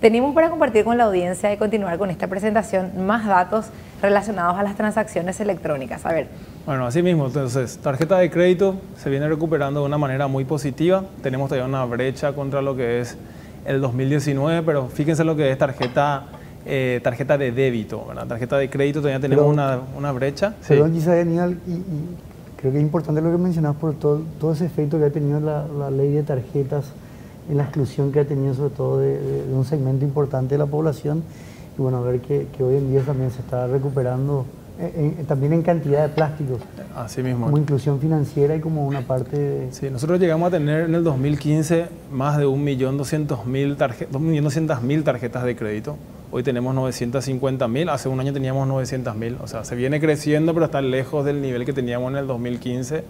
Tenemos para compartir con la audiencia y continuar con esta presentación más datos relacionados a las transacciones electrónicas. A ver. Bueno, así mismo, entonces, tarjeta de crédito se viene recuperando de una manera muy positiva. Tenemos todavía una brecha contra lo que es el 2019, pero fíjense lo que es tarjeta, eh, tarjeta de débito, ¿verdad? Tarjeta de crédito todavía tenemos una, una, brecha. Perdón, sí. Daniel, y, creo que es importante lo que mencionas por todo, todo ese efecto que ha tenido la, la ley de tarjetas en la exclusión que ha tenido sobre todo de, un segmento importante de la población y bueno, ver que, hoy en día también se está recuperando eh, también en cantidad de plásticos. Así mismo. Como inclusión financiera y como una parte de... Sí, nosotros llegamos a tener en el 2015 más de 1.200.000 tarjetas, tarjetas de crédito. Hoy tenemos 950.000, hace un año teníamos 900.000. O sea, se viene creciendo, pero está lejos del nivel que teníamos en el 2015.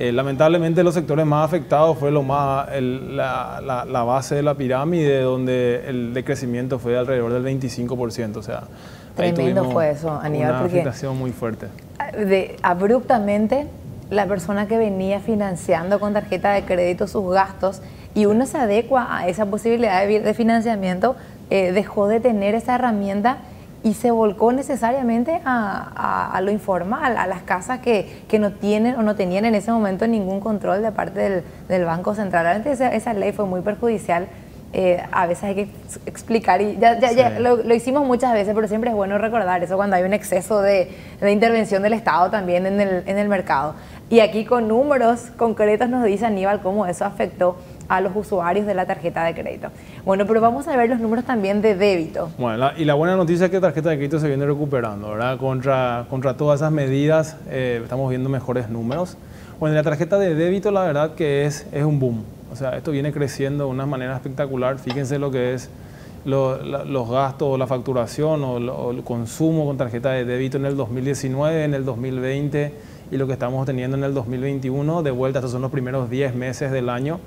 Eh, lamentablemente los sectores más afectados fue lo más, la, base de la pirámide, donde el decrecimiento fue de alrededor del 25%. O sea, Tremendo fue eso, Aníbal. Una afectación muy fuerte. De, abruptamente, la persona que venía financiando con tarjeta de crédito sus gastos y uno se adecua a esa posibilidad de, financiamiento, eh, dejó de tener esa herramienta y se volcó necesariamente a, lo informal, a las casas que, no tienen o no tenían en ese momento ningún control de parte del, Banco Central. Realmente esa, ley fue muy perjudicial. Eh, a veces hay que explicar, y ya, ya, lo, hicimos muchas veces, pero siempre es bueno recordar eso cuando hay un exceso de, intervención del Estado también en el, en el mercado. Y aquí con números concretos nos dice Aníbal cómo eso afectó a los usuarios de la tarjeta de crédito. Bueno, pero vamos a ver los números también de débito. Bueno, y la buena noticia es que la tarjeta de crédito se viene recuperando, ¿verdad? Contra, contra todas esas medidas eh, estamos viendo mejores números. Bueno, la tarjeta de débito la verdad que es, es un boom. O sea, esto viene creciendo de una manera espectacular. Fíjense lo que es los gastos la facturación o, o, el consumo con tarjeta de débito en el 2019, en el 2020 y lo que estamos teniendo en el 2021. De vuelta, estos son los primeros 10 meses del año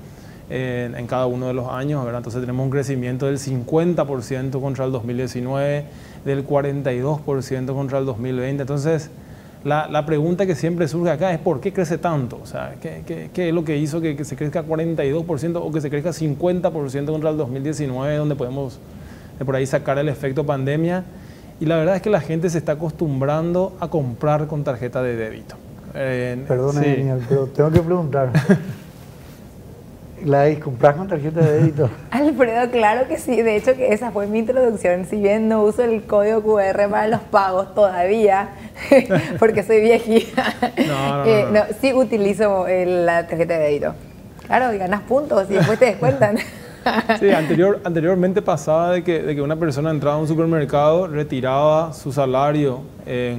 en, cada uno de los años, ¿verdad? Entonces tenemos un crecimiento del 50% contra el 2019, del 42% contra el 2020. Entonces, la, la, pregunta que siempre surge acá es ¿por qué crece tanto? O sea, ¿qué, qué, qué es lo que hizo que, que, se crezca 42% o que se crezca 50% contra el 2019, donde podemos de por ahí sacar el efecto pandemia? Y la verdad es que la gente se está acostumbrando a comprar con tarjeta de débito. Eh, Perdón, pero tengo que preguntar. ¿La compras con tarjeta de débito? Alfredo, claro que sí. De hecho, que esa fue mi introducción. Si bien no uso el código QR para los pagos todavía, porque soy viejita, no, eh, no, sí utilizo la tarjeta de débito. Claro, y ganas puntos y después te descuentan. Sí, anterior, anteriormente pasaba de que, de que, una persona entraba a un supermercado, retiraba su salario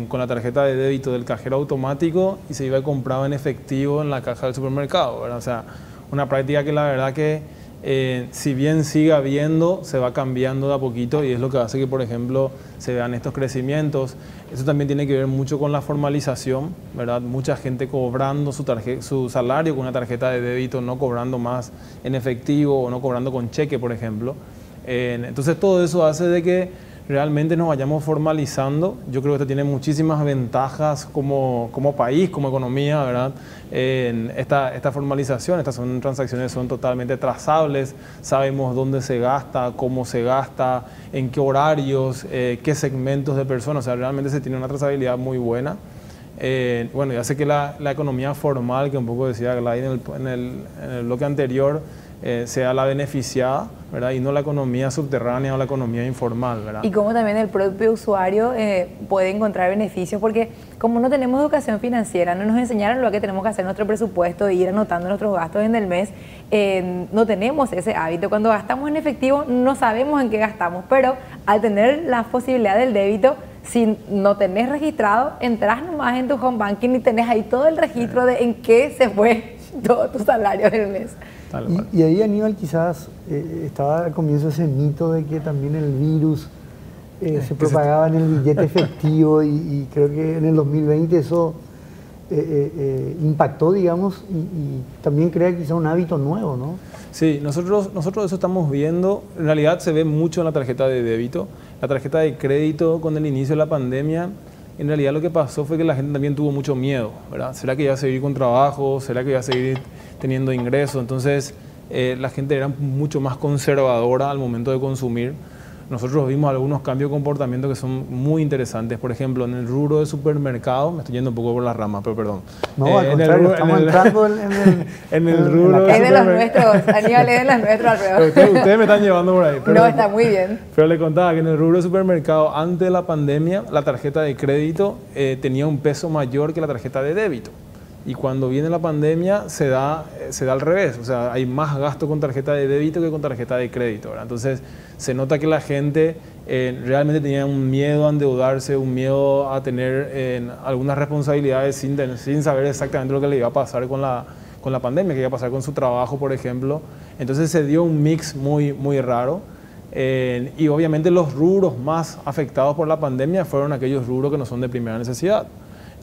con la tarjeta de débito del cajero automático y se iba y compraba en efectivo en la caja del supermercado. ¿verdad? O sea, una práctica que la verdad que eh, si bien sigue habiendo, se va cambiando de a poquito y es lo que hace que, por ejemplo, se vean estos crecimientos. Eso también tiene que ver mucho con la formalización, ¿verdad? Mucha gente cobrando su, su salario con una tarjeta de débito, no cobrando más en efectivo o no cobrando con cheque, por ejemplo. Eh, entonces todo eso hace de que realmente nos vayamos formalizando. Yo creo que esto tiene muchísimas ventajas como, como país, como economía, ¿verdad? En esta, esta formalización, estas son transacciones son totalmente trazables, sabemos dónde se gasta, cómo se gasta, en qué horarios, eh, qué segmentos de personas, o sea, realmente se tiene una trazabilidad muy buena. Eh, bueno, ya sé que la, la, economía formal, que un poco decía Gladys en el, en el, en el bloque anterior, eh, sea la beneficiada, ¿verdad? Y no la economía subterránea o la economía informal, ¿verdad? Y cómo también el propio usuario eh, puede encontrar beneficios, porque como no tenemos educación financiera, no nos enseñaron lo que tenemos que hacer nuestro presupuesto e ir anotando nuestros gastos en el mes, eh, no tenemos ese hábito. Cuando gastamos en efectivo no sabemos en qué gastamos, pero al tener la posibilidad del débito, si no tenés registrado, entras nomás en tu home banking y tenés ahí todo el registro de en qué se fue todo tu salario del mes. Y, ahí Aníbal quizás eh, estaba al comienzo ese mito de que también el virus eh, se propagaba en el billete efectivo y, creo que en el 2020 eso eh, impactó, digamos, y, también crea quizá un hábito nuevo, ¿no? Sí, nosotros, nosotros eso estamos viendo, en realidad se ve mucho en la tarjeta de débito, la tarjeta de crédito con el inicio de la pandemia, en realidad lo que pasó fue que la gente también tuvo mucho miedo, ¿verdad? ¿Será que iba a seguir con trabajo? ¿Será que iba a seguir teniendo ingresos? Entonces, eh, la gente era mucho más conservadora al momento de consumir nosotros vimos algunos cambios de comportamiento que son muy interesantes. Por ejemplo, en el rubro de supermercado, me estoy yendo un poco por las ramas, pero perdón. No, al contrario, estamos entrando en, el, en el rubro Es de los nuestros, Aníbal, es de los nuestros alrededor. Ustedes, ustedes me están llevando por ahí. Pero, no, está muy bien. Pero le contaba que en el rubro de supermercado, antes de la pandemia, la tarjeta de crédito eh, tenía un peso mayor que la tarjeta de débito. Y cuando viene la pandemia se da, se da al revés, o sea, hay más gasto con tarjeta de débito que con tarjeta de crédito. ¿verdad? Entonces se nota que la gente eh, realmente tenía un miedo a endeudarse, un miedo a tener eh, algunas responsabilidades sin, sin saber exactamente lo que le iba a pasar con la, con la pandemia, que iba a pasar con su trabajo, por ejemplo. Entonces se dio un mix muy, muy raro. Eh, y obviamente los rubros más afectados por la pandemia fueron aquellos rubros que no son de primera necesidad.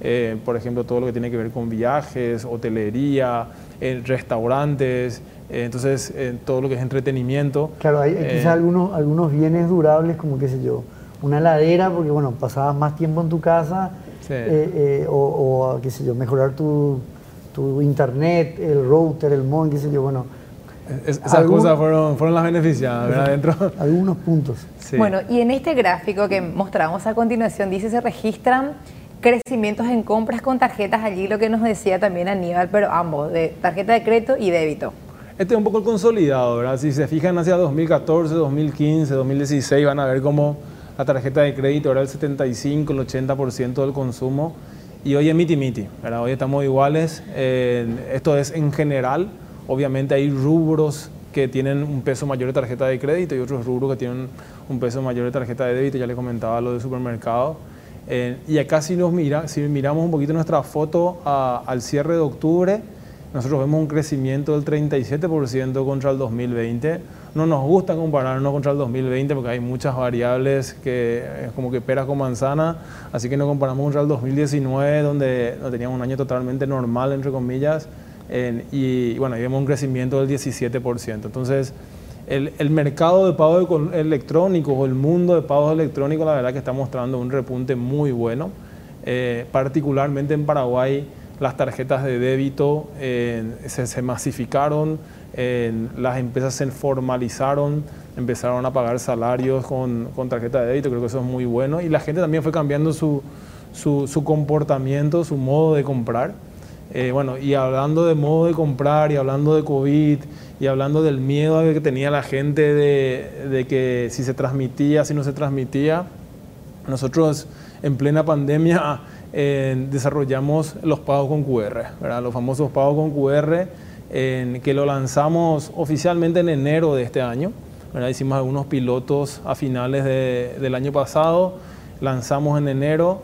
Eh, por ejemplo, todo lo que tiene que ver con viajes, hotelería, eh, restaurantes, eh, entonces todo lo que es entretenimiento. Claro, hay quizás algunos, algunos bienes durables como, qué sé yo, una ladera, porque bueno, pasabas más tiempo en tu casa, o, qué sé yo, mejorar tu, tu, internet, el router, el mod, qué sé yo, bueno. esas cosas fueron, fueron las beneficiadas, ¿verdad? Dentro. Algunos puntos. Bueno, y en este gráfico que mostramos a continuación dice se registran crecimientos en compras con tarjetas allí, lo que nos decía también Aníbal, pero ambos, de tarjeta de crédito y débito. Este es un poco el consolidado, ¿verdad? Si se fijan hacia 2014, 2015, 2016, van a ver cómo la tarjeta de crédito era el 75, el 80% del consumo y hoy es miti miti, ¿verdad? Hoy estamos iguales, esto es en general, obviamente hay rubros que tienen un peso mayor de tarjeta de crédito y otros rubros que tienen un peso mayor de tarjeta de débito, ya les comentaba lo de supermercado. Eh, y acá si, nos mira, si miramos un poquito nuestra foto al cierre de octubre, nosotros vemos un crecimiento del 37% contra el 2020. No nos gusta compararnos contra el 2020 porque hay muchas variables que es como que peras con manzana, así que nos comparamos contra el 2019 donde no teníamos un año totalmente normal, entre comillas, y, bueno, vemos un crecimiento del 17%. Entonces, el, mercado de pagos electrónicos o el mundo de pagos electrónicos, la verdad que está mostrando un repunte muy bueno. Eh, particularmente en Paraguay, las tarjetas de débito eh, se, masificaron, las empresas se formalizaron, empezaron a pagar salarios con, con tarjeta de débito, creo que eso es muy bueno. Y la gente también fue cambiando su, su comportamiento, su modo de comprar. Eh, bueno, y hablando de modo de comprar y hablando de COVID y hablando del miedo que tenía la gente de, que si se transmitía, si no se transmitía, nosotros en plena pandemia eh, desarrollamos los pagos con QR, ¿verdad? los famosos pagos con QR, que lo lanzamos oficialmente en enero de este año. ¿verdad? Hicimos algunos pilotos a finales del año pasado, lanzamos en enero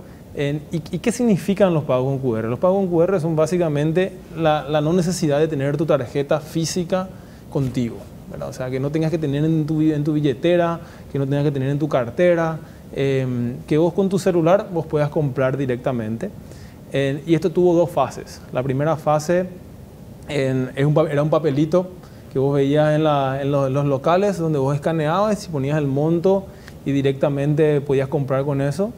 ¿y, qué significan los pagos con QR? Los pagos con QR son básicamente la, no necesidad de tener tu tarjeta física contigo. O sea, que no tengas que tener en tu, en tu billetera, que no tengas que tener en tu cartera, em, que vos con tu celular vos puedas comprar directamente. y esto tuvo dos fases. La primera fase era un papelito que vos veías en, en, los, en, los, locales donde vos escaneabas y ponías el monto y directamente podías comprar con eso.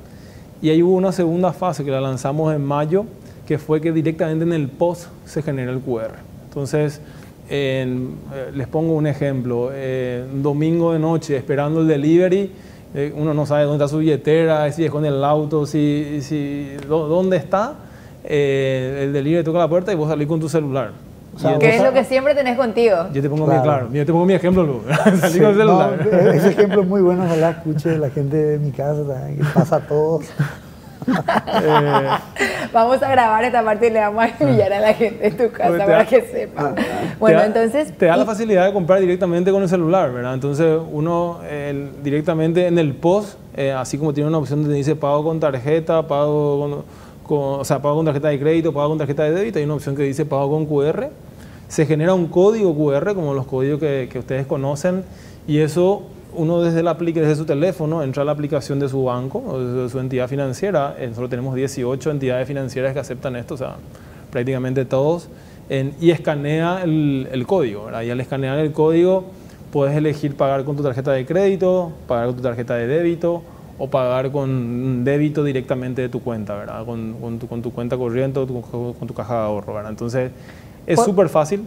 Y ahí hubo una segunda fase que la lanzamos en mayo, que fue que directamente en el post se genera el QR. Entonces, eh, les pongo un ejemplo. Eh, un domingo de noche esperando el delivery, eh, uno no sabe dónde está su billetera, si es con el auto, si, si dónde está. el delivery toca la puerta y vos salís con tu celular. ¿Qué es lo que siempre tenés contigo? Yo te pongo mi, claro, yo te pongo mi ejemplo, Salí con el celular. ese ejemplo es muy bueno, ojalá escuche la gente de mi casa que pasa a todos. Eh, vamos a grabar esta parte y le vamos a enviar a la gente en tu casa para que sepa. bueno, entonces... Te da la facilidad de comprar directamente con el celular, ¿verdad? Entonces uno directamente en el post, eh, así como tiene una opción donde dice pago con tarjeta, pago con, o sea, pago con tarjeta de crédito, pago con tarjeta de débito, hay una opción que dice pago con QR se genera un código QR, como los códigos que, ustedes conocen, y eso uno desde, la, desde su teléfono entra a la aplicación de su banco o de su entidad financiera. Solo tenemos 18 entidades financieras que aceptan esto, o sea, prácticamente todos, y escanea el, código. Y al escanear el código puedes elegir pagar con tu tarjeta de crédito, pagar con tu tarjeta de débito o pagar con débito directamente de tu cuenta, ¿verdad? Con, tu, cuenta corriente o con tu caja de ahorro. ¿verdad? Entonces, es súper fácil.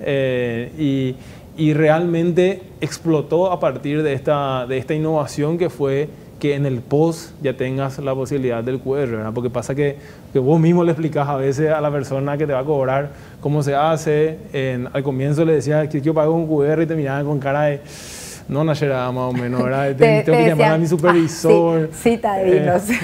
Eh, y, y, realmente explotó a partir de esta, de esta innovación que fue que en el post ya tengas la posibilidad del QR, ¿verdad? Porque pasa que, que, vos mismo le explicas a veces a la persona que te va a cobrar cómo se hace. En, al comienzo le decías que yo pago un QR y te miraban con cara de no Nayera más o menos, ¿verdad? tengo que llamar a mi supervisor. Ah, sí, citadinos. Eh.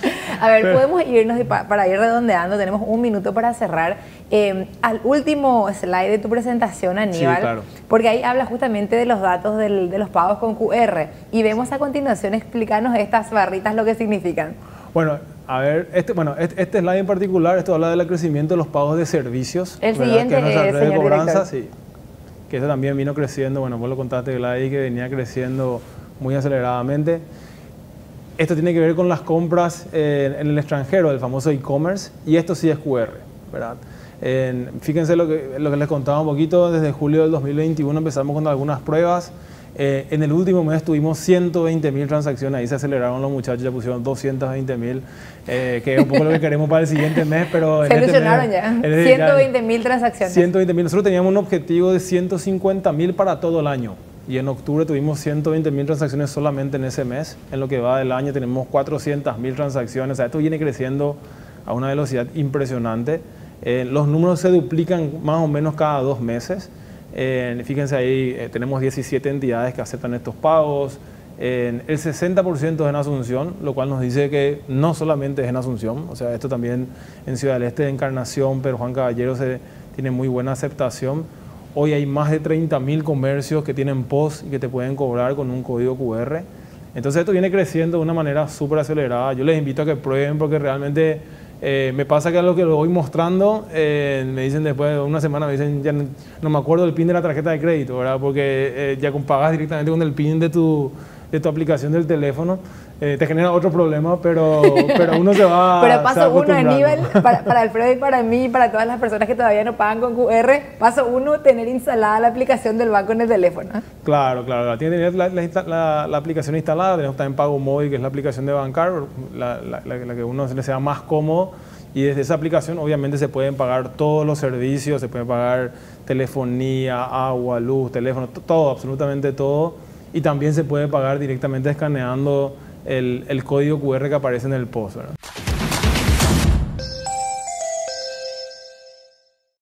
a ver, podemos irnos para ir redondeando, tenemos un minuto para cerrar. Em, al último slide de tu presentación, Aníbal, sí, claro. porque ahí habla justamente de los datos del, de los pagos con QR y vemos a continuación explicarnos estas barritas lo que significan. Bueno, a ver, este, bueno, este, este, slide en particular, esto habla del crecimiento de los pagos de servicios. El siguiente, que es nuestra red de cobranza, sí que eso también vino creciendo, bueno, vos lo contaste, Gladys, que venía creciendo muy aceleradamente. Esto tiene que ver con las compras en el extranjero, el famoso e-commerce, y esto sí es QR, ¿verdad? fíjense lo que, lo que les contaba un poquito, desde julio del 2021 empezamos con algunas pruebas, eh, en el último mes tuvimos 120 mil transacciones, ahí se aceleraron los muchachos, ya pusieron 220 mil, eh, que es un poco lo que queremos para el siguiente mes, pero... Se este ya. 120 mil transacciones. 120 mil, nosotros teníamos un objetivo de 150 mil para todo el año. Y en octubre tuvimos 120 mil transacciones solamente en ese mes. En lo que va del año tenemos 400 mil transacciones. O sea, esto viene creciendo a una velocidad impresionante. Eh, los números se duplican más o menos cada dos meses. Eh, fíjense ahí, eh, tenemos 17 entidades que aceptan estos pagos. el 60% es en Asunción, lo cual nos dice que no solamente es en Asunción, o sea, esto también en Ciudad del Este, Encarnación, pero Juan Caballero se, tiene muy buena aceptación. Hoy hay más de 30.000 comercios que tienen POS y que te pueden cobrar con un código QR. Entonces esto viene creciendo de una manera súper acelerada. Yo les invito a que prueben porque realmente eh, me pasa que lo que lo voy mostrando, eh, me dicen después de una semana, me dicen, ya no, me acuerdo del PIN de la tarjeta de crédito, ¿verdad? Porque eh, ya pagas directamente con el PIN de tu, de tu aplicación del teléfono. Te genera otro problema, pero, pero uno se va Pero paso uno a nivel, para, para Alfredo y para mí, para todas las personas que todavía no pagan con QR, paso uno, tener instalada la aplicación del banco en el teléfono. Claro, claro, tiene que tener la, la, aplicación instalada, tenemos también Pago Móvil, que es la aplicación de Bancar, la, la que uno le sea más cómodo y desde esa aplicación obviamente se pueden pagar todos los servicios, se puede pagar telefonía, agua, luz, teléfono, todo, absolutamente todo. Y también se puede pagar directamente escaneando el, el código QR que aparece en el post.